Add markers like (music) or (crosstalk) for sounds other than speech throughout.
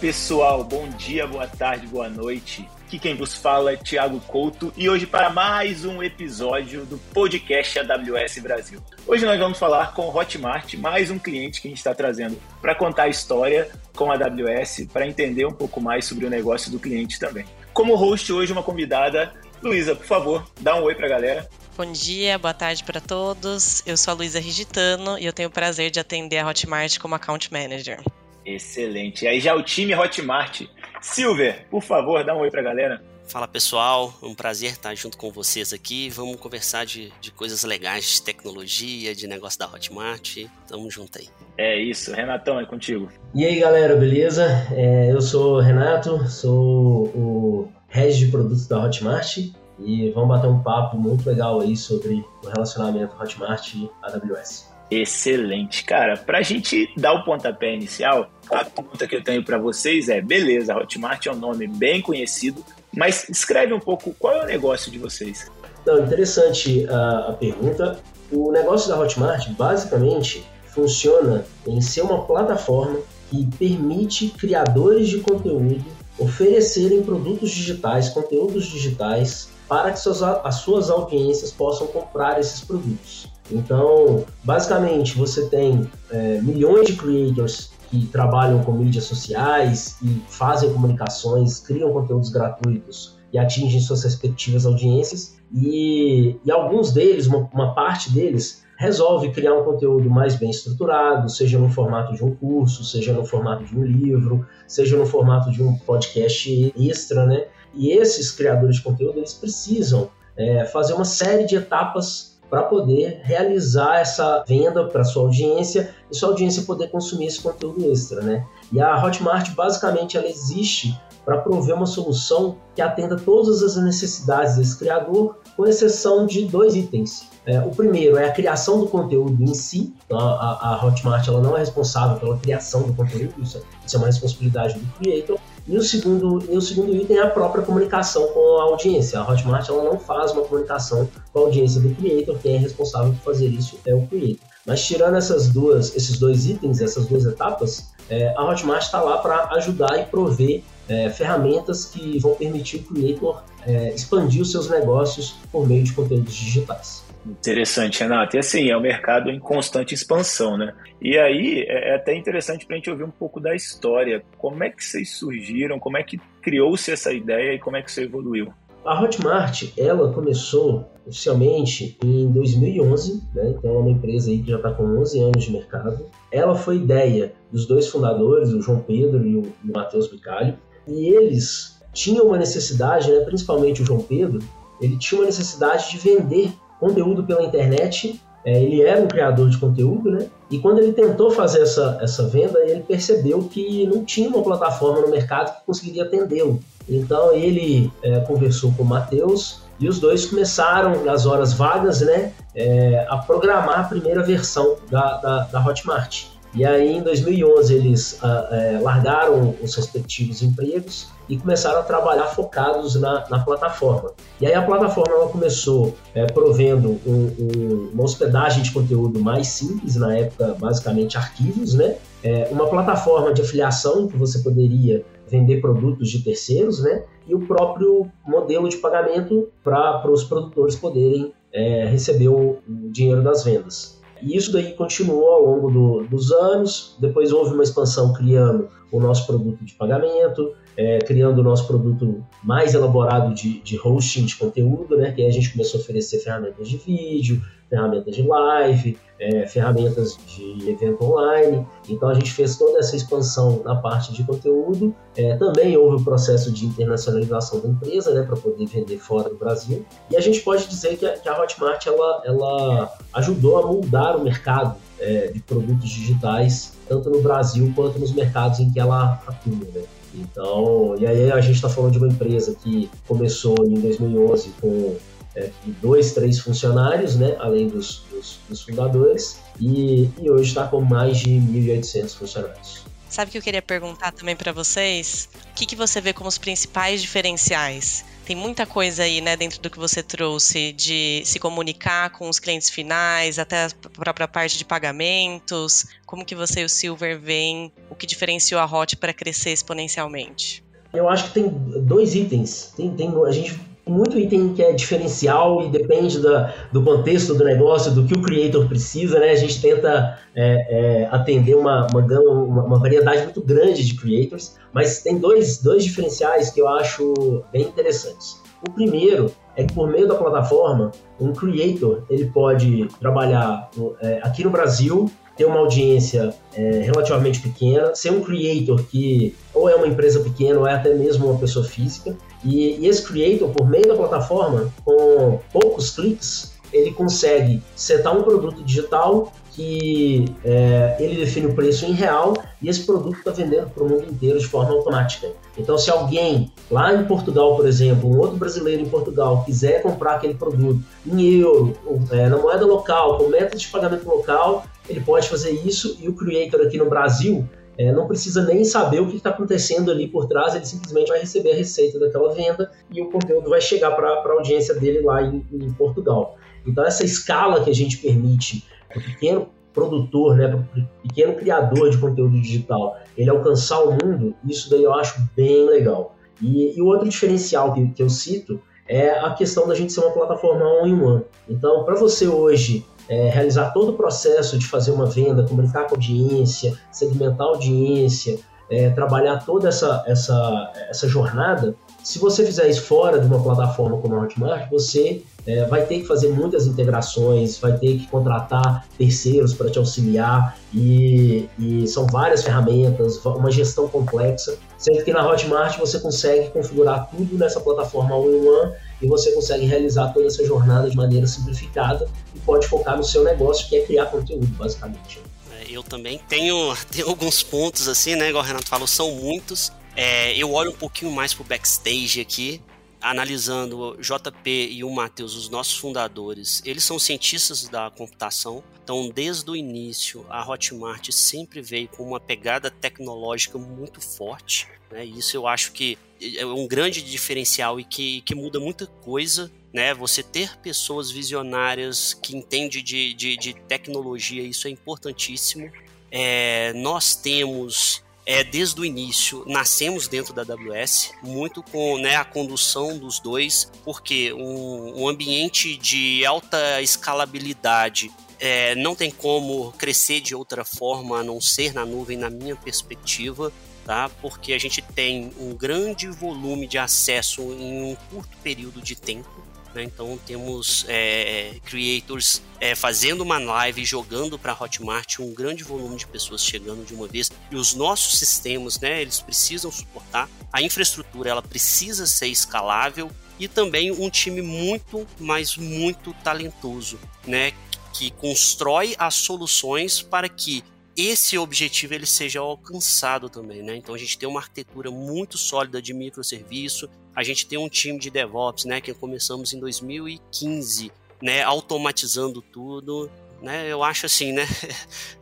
pessoal, bom dia, boa tarde, boa noite. Aqui quem vos fala é Thiago Couto e hoje para mais um episódio do podcast AWS Brasil. Hoje nós vamos falar com o Hotmart, mais um cliente que a gente está trazendo para contar a história com a AWS, para entender um pouco mais sobre o negócio do cliente também. Como host hoje uma convidada, Luísa, por favor, dá um oi para a galera. Bom dia, boa tarde para todos. Eu sou a Luísa Rigitano e eu tenho o prazer de atender a Hotmart como Account Manager. Excelente. E aí já o time Hotmart. Silver, por favor, dá um oi pra galera. Fala pessoal, é um prazer estar junto com vocês aqui. Vamos conversar de, de coisas legais de tecnologia, de negócio da Hotmart. Tamo junto aí. É isso, Renatão, é contigo. E aí galera, beleza? É, eu sou o Renato, sou o head de produtos da Hotmart e vamos bater um papo muito legal aí sobre o relacionamento Hotmart e AWS. Excelente. Cara, para a gente dar o pontapé inicial, a pergunta que eu tenho para vocês é: beleza, Hotmart é um nome bem conhecido, mas escreve um pouco qual é o negócio de vocês. Não, interessante a, a pergunta. O negócio da Hotmart, basicamente, funciona em ser uma plataforma que permite criadores de conteúdo oferecerem produtos digitais, conteúdos digitais, para que suas, as suas audiências possam comprar esses produtos. Então, basicamente, você tem é, milhões de creators que trabalham com mídias sociais e fazem comunicações, criam conteúdos gratuitos e atingem suas respectivas audiências. E, e alguns deles, uma, uma parte deles, resolve criar um conteúdo mais bem estruturado, seja no formato de um curso, seja no formato de um livro, seja no formato de um podcast extra, né? E esses criadores de conteúdo, eles precisam é, fazer uma série de etapas para poder realizar essa venda para sua audiência e sua audiência poder consumir esse conteúdo extra, né? E a Hotmart basicamente ela existe para prover uma solução que atenda todas as necessidades desse criador, com exceção de dois itens. É, o primeiro é a criação do conteúdo em si. Então, a, a Hotmart ela não é responsável pela criação do conteúdo, isso, isso é uma responsabilidade do creator. E o segundo, e o segundo item é a própria comunicação com a audiência. A Hotmart ela não faz uma comunicação com a audiência do creator, quem é responsável por fazer isso é o creator. Mas tirando essas duas, esses dois itens, essas duas etapas, é, a Hotmart está lá para ajudar e prover é, ferramentas que vão permitir o creator é, expandir os seus negócios por meio de conteúdos digitais. Interessante, Renato. E assim, é um mercado em constante expansão, né? E aí é, é até interessante para a gente ouvir um pouco da história. Como é que vocês surgiram? Como é que criou-se essa ideia e como é que você evoluiu? A Hotmart, ela começou oficialmente em 2011, né? Então é uma empresa aí que já está com 11 anos de mercado. Ela foi ideia dos dois fundadores, o João Pedro e o Matheus Bicalho, e eles tinham uma necessidade, né? principalmente o João Pedro, ele tinha uma necessidade de vender conteúdo pela internet. É, ele era um criador de conteúdo, né? E quando ele tentou fazer essa, essa venda, ele percebeu que não tinha uma plataforma no mercado que conseguiria atendê-lo. Então ele é, conversou com o Matheus e os dois começaram, nas horas vagas, né, é, a programar a primeira versão da, da, da Hotmart. E aí, em 2011, eles ah, é, largaram os respectivos empregos e começaram a trabalhar focados na, na plataforma. E aí, a plataforma ela começou é, provendo um, um, uma hospedagem de conteúdo mais simples, na época, basicamente arquivos, né? É, uma plataforma de afiliação que você poderia vender produtos de terceiros, né? E o próprio modelo de pagamento para os produtores poderem é, receber o, o dinheiro das vendas. E isso daí continuou ao longo do, dos anos. Depois houve uma expansão criando o nosso produto de pagamento, é, criando o nosso produto mais elaborado de, de hosting de conteúdo, né? Que aí a gente começou a oferecer ferramentas de vídeo, ferramentas de live, é, ferramentas de evento online. Então a gente fez toda essa expansão na parte de conteúdo. É, também houve o processo de internacionalização da empresa, né, para poder vender fora do Brasil. E a gente pode dizer que a, que a Hotmart ela, ela ajudou a moldar o mercado é, de produtos digitais, tanto no Brasil quanto nos mercados em que ela atua. Né? Então, e aí a gente está falando de uma empresa que começou em 2011 com é, dois, três funcionários, né, além dos, dos, dos fundadores, e, e hoje está com mais de 1.800 funcionários. Sabe o que eu queria perguntar também para vocês? O que, que você vê como os principais diferenciais Tem muita coisa aí, né, dentro do que você trouxe de se comunicar com os clientes finais, até a própria parte de pagamentos. Como que você e o Silver veem o que diferenciou a Hot para crescer exponencialmente? Eu acho que tem dois itens. Tem, tem, a gente muito item que é diferencial e depende da, do contexto do negócio, do que o creator precisa, né? A gente tenta é, é, atender uma, uma, uma, uma, variedade muito grande de creators, mas tem dois, dois diferenciais que eu acho bem interessantes. O primeiro é que por meio da plataforma, um creator ele pode trabalhar é, aqui no Brasil ter uma audiência é, relativamente pequena, ser um creator que ou é uma empresa pequena ou é até mesmo uma pessoa física. E, e esse creator, por meio da plataforma, com poucos cliques, ele consegue setar um produto digital que é, ele define o preço em real e esse produto está vendendo para o mundo inteiro de forma automática. Então, se alguém lá em Portugal, por exemplo, um outro brasileiro em Portugal quiser comprar aquele produto em euro, é, na moeda local, com método de pagamento local, ele pode fazer isso e o creator aqui no Brasil é, não precisa nem saber o que está acontecendo ali por trás, ele simplesmente vai receber a receita daquela venda e o conteúdo vai chegar para a audiência dele lá em, em, Portugal. Então, essa escala que a gente permite para o pequeno produtor, né, para o pequeno criador de conteúdo digital, ele alcançar o mundo, isso daí eu acho bem legal. E, e o outro diferencial que, que eu cito é a questão da gente ser uma plataforma all-in-one. Então, para você hoje é, realizar todo o processo de fazer uma venda, comunicar com a audiência, segmentar a audiência, é, trabalhar toda essa, essa, essa jornada, se você fizer isso fora de uma plataforma como a Hotmart, você é, vai ter que fazer muitas integrações, vai ter que contratar terceiros para te auxiliar e, e, são várias ferramentas, uma gestão complexa. Sendo que na Hotmart você consegue configurar tudo nessa plataforma all-in-one e você consegue realizar toda essa jornada de maneira simplificada e pode focar no seu negócio, que é criar conteúdo, basicamente. É, eu também tenho, (laughs) tenho alguns pontos assim, né? Igual o Renato falou, são muitos. É, eu olho um pouquinho mais pro backstage aqui, analisando o JP e o Matheus, os nossos fundadores, eles são cientistas da computação. Então, desde o início, a Hotmart sempre veio com uma pegada tecnológica muito forte. Né? Isso eu acho que é um grande diferencial e que, que muda muita coisa. Né? Você ter pessoas visionárias que entendem de, de, de tecnologia, isso é importantíssimo. É, nós temos é, desde o início nascemos dentro da AWS, muito com né, a condução dos dois, porque um, um ambiente de alta escalabilidade é, não tem como crescer de outra forma a não ser na nuvem, na minha perspectiva. Tá? Porque a gente tem um grande volume de acesso em um curto período de tempo. Né? Então temos é, creators é, fazendo uma live, jogando para Hotmart, um grande volume de pessoas chegando de uma vez. E os nossos sistemas, né, eles precisam suportar. A infraestrutura ela precisa ser escalável e também um time muito, mas muito talentoso, né, que constrói as soluções para que esse objetivo ele seja alcançado também, né? Então a gente tem uma arquitetura muito sólida de microserviço, a gente tem um time de DevOps, né, que começamos em 2015, né, automatizando tudo, né? Eu acho assim, né? (laughs)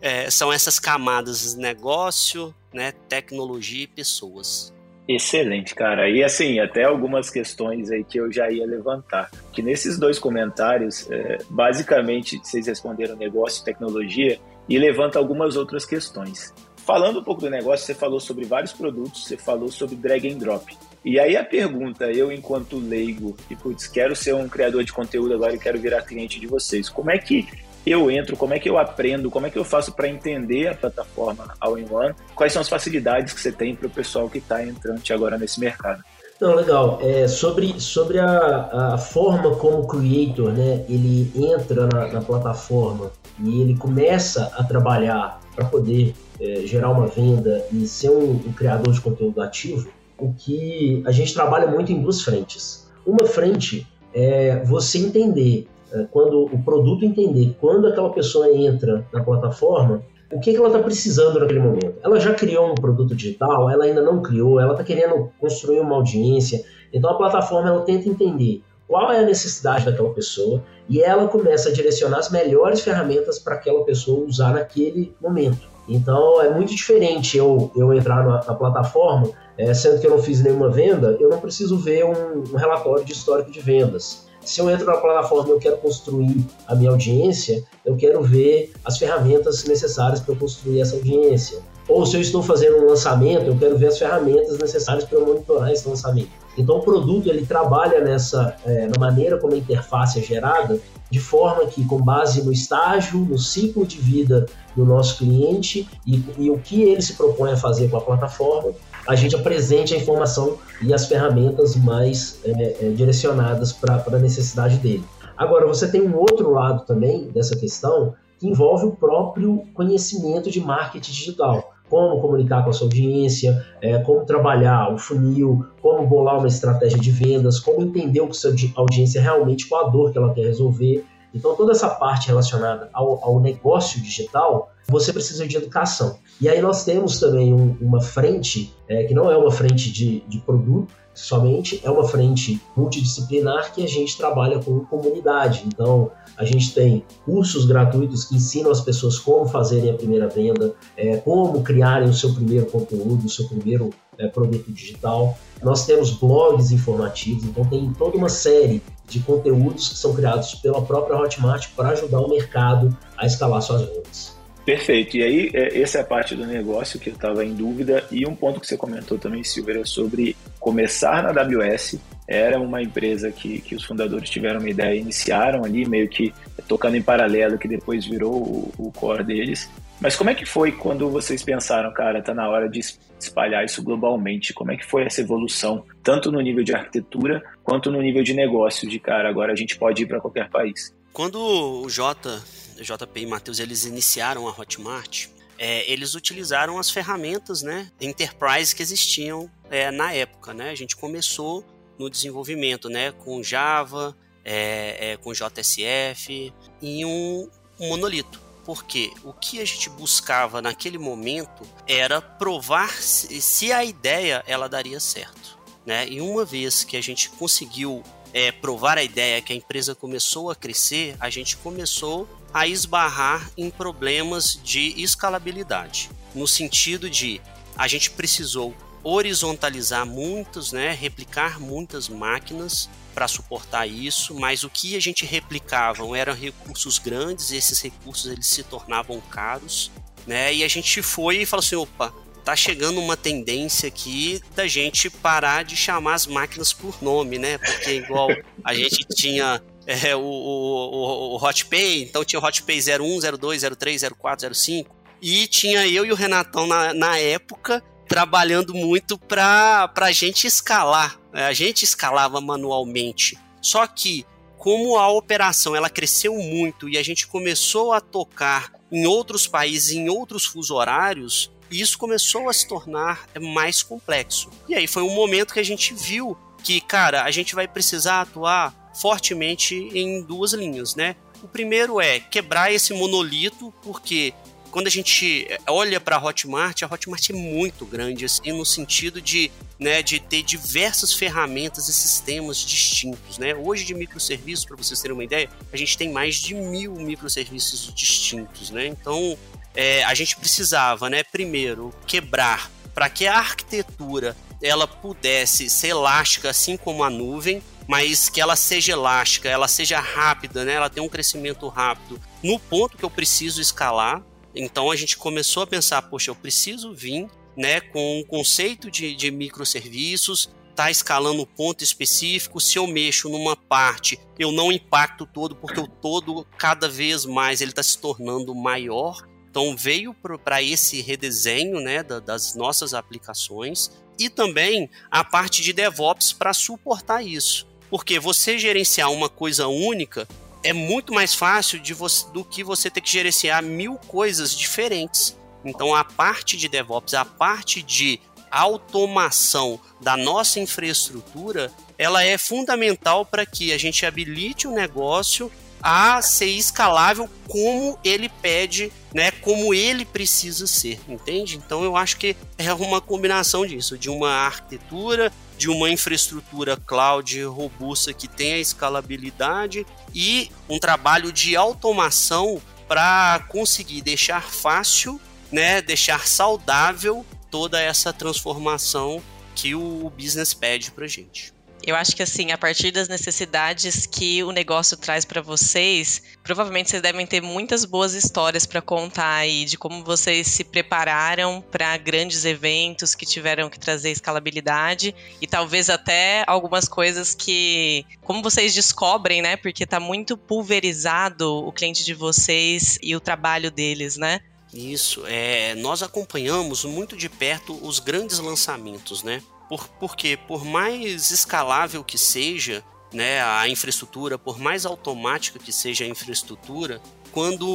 É, são essas camadas negócio, né, tecnologia e pessoas. Excelente, cara. E assim, até algumas questões aí que eu já ia levantar. Que nesses dois comentários, é, basicamente, vocês responderam negócio e tecnologia, e levanta algumas outras questões. Falando um pouco do negócio, você falou sobre vários produtos, você falou sobre drag and drop. E aí a pergunta, eu enquanto leigo, e putz, quero ser um criador de conteúdo agora e quero virar cliente de vocês, como é que eu entro, como é que eu aprendo, como é que eu faço para entender a plataforma All-in-One, quais são as facilidades que você tem para o pessoal que está entrando agora nesse mercado? Não, legal. É, sobre sobre a, a forma como o creator né, ele entra na, na plataforma e ele começa a trabalhar para poder é, gerar uma venda e ser um, um, criador de conteúdo ativo, o que a gente trabalha muito em duas frentes. Uma frente é você entender, é, quando o produto entender quando aquela pessoa entra na plataforma, o que, que ela está precisando naquele momento. Ela já criou um produto digital, ela ainda não criou, ela está querendo construir uma audiência. Então a plataforma ela tenta entender qual é a necessidade daquela pessoa e ela começa a direcionar as melhores ferramentas para aquela pessoa usar naquele momento. Então é muito diferente eu, eu entrar na, na plataforma, é, sendo que eu não fiz nenhuma venda, eu não preciso ver um, um relatório de histórico de vendas. Se eu entro na plataforma e eu quero construir a minha audiência, eu quero ver as ferramentas necessárias para eu construir essa audiência. Ou se eu estou fazendo um lançamento, eu quero ver as ferramentas necessárias para eu monitorar esse lançamento. Então o produto ele trabalha nessa é, na maneira como a interface é gerada, de forma que com base no estágio, no ciclo de vida do nosso cliente e, e o que ele se propõe a fazer com a plataforma, a gente apresente a informação e as ferramentas mais é, é, direcionadas para a necessidade dele. Agora, você tem um outro lado também dessa questão que envolve o próprio conhecimento de marketing digital. Como comunicar com a sua audiência, é, como trabalhar o funil, como bolar uma estratégia de vendas, como entender o que sua audiência realmente, qual a dor que ela quer resolver. Então, toda essa parte relacionada ao, ao negócio digital, você precisa de educação. E aí nós temos também um, uma frente, é, que não é uma frente de, de produto, somente é uma frente multidisciplinar que a gente trabalha com comunidade. Então, a gente tem cursos gratuitos que ensinam as pessoas como fazerem a primeira venda, é, como criarem o seu primeiro conteúdo, o seu primeiro é, produto digital. Nós temos blogs informativos, então tem toda uma série de conteúdos que são criados pela própria Hotmart para ajudar o mercado a escalar suas vendas. Perfeito. E aí, é, essa é a parte do negócio que eu estava em dúvida. E um ponto que você comentou também, Silver, é sobre começar na AWS. Era uma empresa que, que os fundadores tiveram uma ideia, iniciaram ali, meio que tocando em paralelo, que depois virou o, o core deles. Mas como é que foi quando vocês pensaram, cara, tá na hora de espalhar isso globalmente? Como é que foi essa evolução, tanto no nível de arquitetura quanto no nível de negócio, de cara, agora a gente pode ir para qualquer país? Quando o Jota JP e Matheus eles iniciaram a Hotmart, é, eles utilizaram as ferramentas né, enterprise que existiam é, na época. Né? A gente começou no desenvolvimento né, com Java, é, é com JSF e um, um monolito. Porque o que a gente buscava naquele momento era provar se, se a ideia ela daria certo. Né? E uma vez que a gente conseguiu é, provar a ideia que a empresa começou a crescer, a gente começou a esbarrar em problemas de escalabilidade, no sentido de a gente precisou horizontalizar muitos, né, replicar muitas máquinas para suportar isso, mas o que a gente replicava eram recursos grandes, e esses recursos eles se tornavam caros, né? E a gente foi e falou assim, opa, tá chegando uma tendência aqui da gente parar de chamar as máquinas por nome, né? Porque igual a gente tinha é, o, o, o HotPay, então tinha o HotPay 01, 02, 03, 04, 05, e tinha eu e o Renatão na, na época trabalhando muito para a gente escalar. Né? A gente escalava manualmente. Só que, como a operação ela cresceu muito e a gente começou a tocar em outros países, em outros fuso horários, isso começou a se tornar mais complexo. E aí foi um momento que a gente viu que, cara, a gente vai precisar atuar fortemente em duas linhas, né? O primeiro é quebrar esse monolito, porque quando a gente olha para a Hotmart, a Hotmart é muito grande, assim, no sentido de, né, de ter diversas ferramentas e sistemas distintos, né? Hoje de microserviços, para vocês terem uma ideia, a gente tem mais de mil microserviços distintos, né? Então, é, a gente precisava, né, primeiro, quebrar para que a arquitetura ela pudesse ser elástica, assim como a nuvem, mas que ela seja elástica, ela seja rápida, né? Ela tem um crescimento rápido no ponto que eu preciso escalar. Então a gente começou a pensar, poxa, eu preciso vir, né, com um conceito de, de microserviços, tá escalando um ponto específico. Se eu mexo numa parte, eu não impacto todo, porque o todo cada vez mais ele está se tornando maior. Então veio para esse redesenho né, da, das nossas aplicações e também a parte de DevOps para suportar isso. Porque você gerenciar uma coisa única é muito mais fácil você, do que você ter que gerenciar mil coisas diferentes. Então a parte de DevOps, a parte de automação da nossa infraestrutura, ela é fundamental para que a gente habilite o negócio a ser escalável como ele pede, né, como ele precisa ser, entende? Então eu acho que é uma combinação disso, de uma arquitetura de uma infraestrutura cloud robusta que tenha escalabilidade e um trabalho de automação para conseguir deixar fácil né, deixar saudável toda essa transformação que o business pede para gente. Eu acho que assim, a partir das necessidades que o negócio traz para vocês, provavelmente vocês devem ter muitas boas histórias para contar aí de como vocês se prepararam para grandes eventos que tiveram que trazer escalabilidade e talvez até algumas coisas que como vocês descobrem, né? Porque tá muito pulverizado o cliente de vocês e o trabalho deles, né? Isso, é, nós acompanhamos muito de perto os grandes lançamentos, né? Por, porque por mais escalável que seja né, a infraestrutura, por mais automática que seja a infraestrutura, quando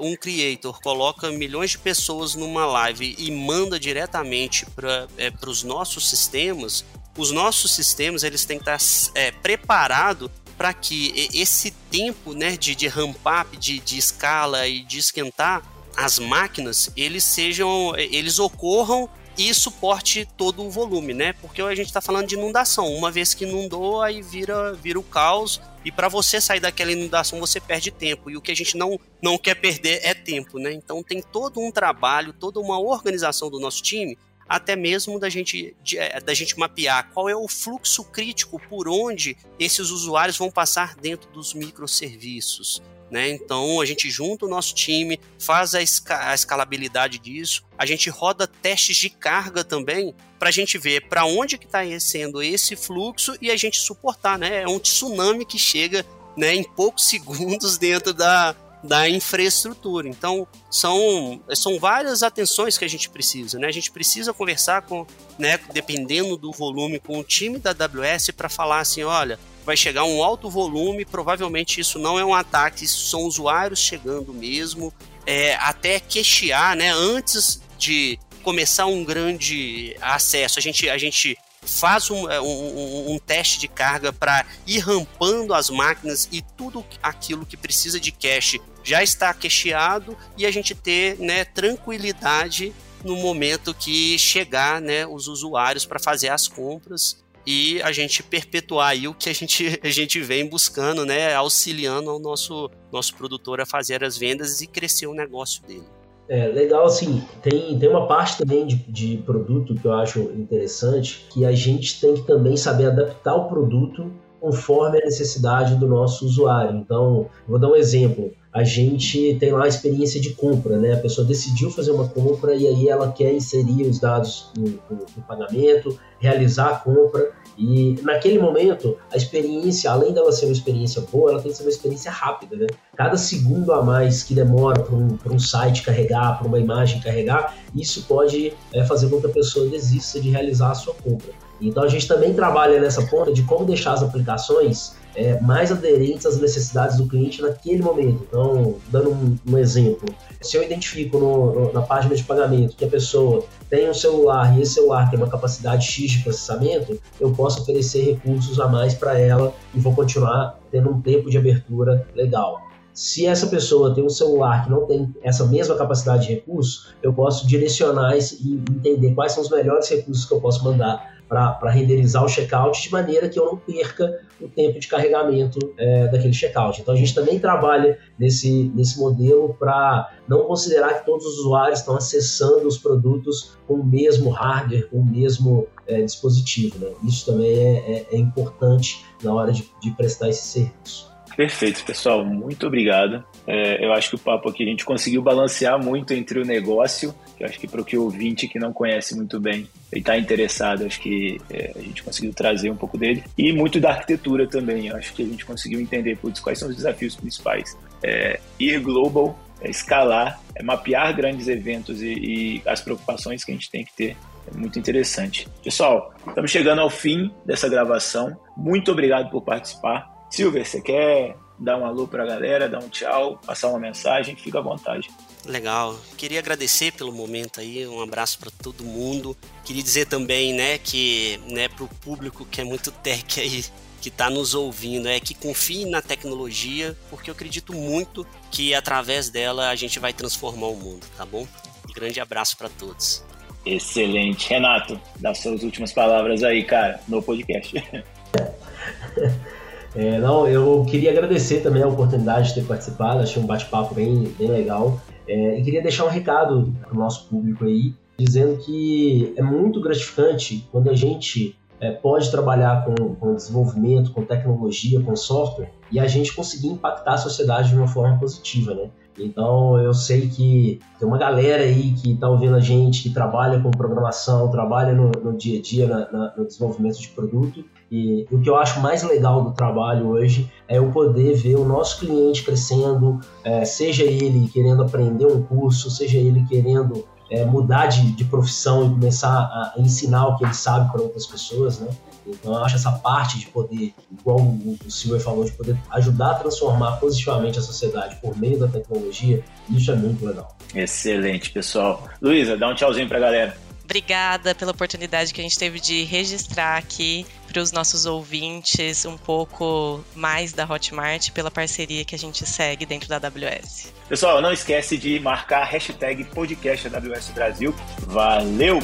um creator coloca milhões de pessoas numa live e manda diretamente para é, os nossos sistemas, os nossos sistemas eles têm que estar é, preparados para que esse tempo né, de, de ramp up, de, de escala e de esquentar as máquinas, eles sejam, eles ocorram e suporte todo o volume, né? Porque a gente está falando de inundação. Uma vez que inundou, aí vira, vira o caos. E para você sair daquela inundação, você perde tempo. E o que a gente não, não quer perder é tempo, né? Então tem todo um trabalho, toda uma organização do nosso time, até mesmo da gente, é, da gente mapear qual é o fluxo crítico por onde esses usuários vão passar dentro dos microserviços. Né? Então a gente junta o nosso time, faz a, esca a escalabilidade disso, a gente roda testes de carga também para a gente ver para onde que está sendo esse fluxo e a gente suportar, né? É um tsunami que chega né, em poucos (laughs) segundos dentro da, da infraestrutura. Então, são, são várias atenções que a gente precisa, né? A gente precisa conversar com, né, dependendo do volume, com o time da AWS para falar assim, olha, vai chegar um alto volume, provavelmente isso não é um ataque, são usuários chegando mesmo, é, até queixar, né, antes de começar um grande acesso, a gente, a gente faz um, é, um, um, teste de carga para ir rampando as máquinas e tudo aquilo que precisa de cache já está cacheado e a gente ter né, tranquilidade no momento que chegar né, os usuários para fazer as compras e a gente perpetuar aí o que a gente, (laughs) a gente vem buscando, né, auxiliando o nosso, nosso produtor a fazer as vendas e crescer o negócio dele. É, legal, assim, tem, tem uma parte também de, de produto que eu acho interessante, que a gente tem que também saber adaptar o produto conforme a necessidade do nosso usuário. Então, vou dar um exemplo. A gente tem lá a experiência de compra, né? A pessoa decidiu fazer uma compra e aí ela quer inserir os dados no, no, no pagamento, realizar a compra. E naquele momento, a experiência, além dela ser uma experiência boa, ela tem que ser uma experiência rápida, né? Cada segundo a mais que demora para um, um site carregar, para uma imagem carregar, isso pode é, fazer com que a pessoa desista de realizar a sua compra. Então a gente também trabalha nessa ponta de como deixar as aplicações é, mais aderentes às necessidades do cliente naquele momento. Então, dando um, um exemplo, se eu identifico no, no, na página de pagamento que a pessoa tem um celular e esse celular tem uma capacidade X de processamento, eu posso oferecer recursos a mais para ela e vou continuar tendo um tempo de abertura legal. Se essa pessoa tem um celular que não tem essa mesma capacidade de recurso, eu posso direcionar e entender quais são os melhores recursos que eu posso mandar para renderizar o checkout de maneira que eu não perca o tempo de carregamento é, daquele checkout. Então a gente também trabalha nesse, nesse modelo para não considerar que todos os usuários estão acessando os produtos com o mesmo hardware, com o mesmo é, dispositivo. Né? Isso também é, é, é importante na hora de, de prestar esse serviço. Perfeito, pessoal. Muito obrigado. É, eu acho que o papo aqui a gente conseguiu balancear muito entre o negócio, que eu acho que para o que ouvinte que não conhece muito bem e está interessado, acho que é, a gente conseguiu trazer um pouco dele, e muito da arquitetura também. Eu acho que a gente conseguiu entender putz, quais são os desafios principais. É, ir global, é escalar, é mapear grandes eventos e, e as preocupações que a gente tem que ter é muito interessante. Pessoal, estamos chegando ao fim dessa gravação. Muito obrigado por participar. Silver, você quer dar um alô para a galera, dar um tchau, passar uma mensagem? Fica à vontade. Legal. Queria agradecer pelo momento aí, um abraço para todo mundo. Queria dizer também, né, que, né, para o público que é muito tech aí, que está nos ouvindo, é que confie na tecnologia, porque eu acredito muito que através dela a gente vai transformar o mundo, tá bom? Um grande abraço para todos. Excelente. Renato, dá suas últimas palavras aí, cara, no podcast. (laughs) É, não, eu queria agradecer também a oportunidade de ter participado, achei um bate-papo bem, bem legal. É, e queria deixar um recado para o nosso público aí, dizendo que é muito gratificante quando a gente é, pode trabalhar com, com desenvolvimento, com tecnologia, com software, e a gente conseguir impactar a sociedade de uma forma positiva, né? Então eu sei que tem uma galera aí que está ouvindo a gente, que trabalha com programação, trabalha no, no dia a dia na, na, no desenvolvimento de produto. E o que eu acho mais legal do trabalho hoje é o poder ver o nosso cliente crescendo, é, seja ele querendo aprender um curso, seja ele querendo é, mudar de, de, profissão e começar a, ensinar o que ele sabe para outras pessoas, né? Então eu acho essa parte de poder, igual o, o Silver falou, de poder ajudar a transformar positivamente a sociedade por meio da tecnologia, isso é muito legal. Excelente, pessoal. Luísa, dá um tchauzinho para a galera. Obrigada pela oportunidade que a gente teve de registrar aqui para os nossos ouvintes um pouco mais da Hotmart pela parceria que a gente segue dentro da AWS. Pessoal, não esquece de marcar a hashtag podcast AWS Brasil. Valeu!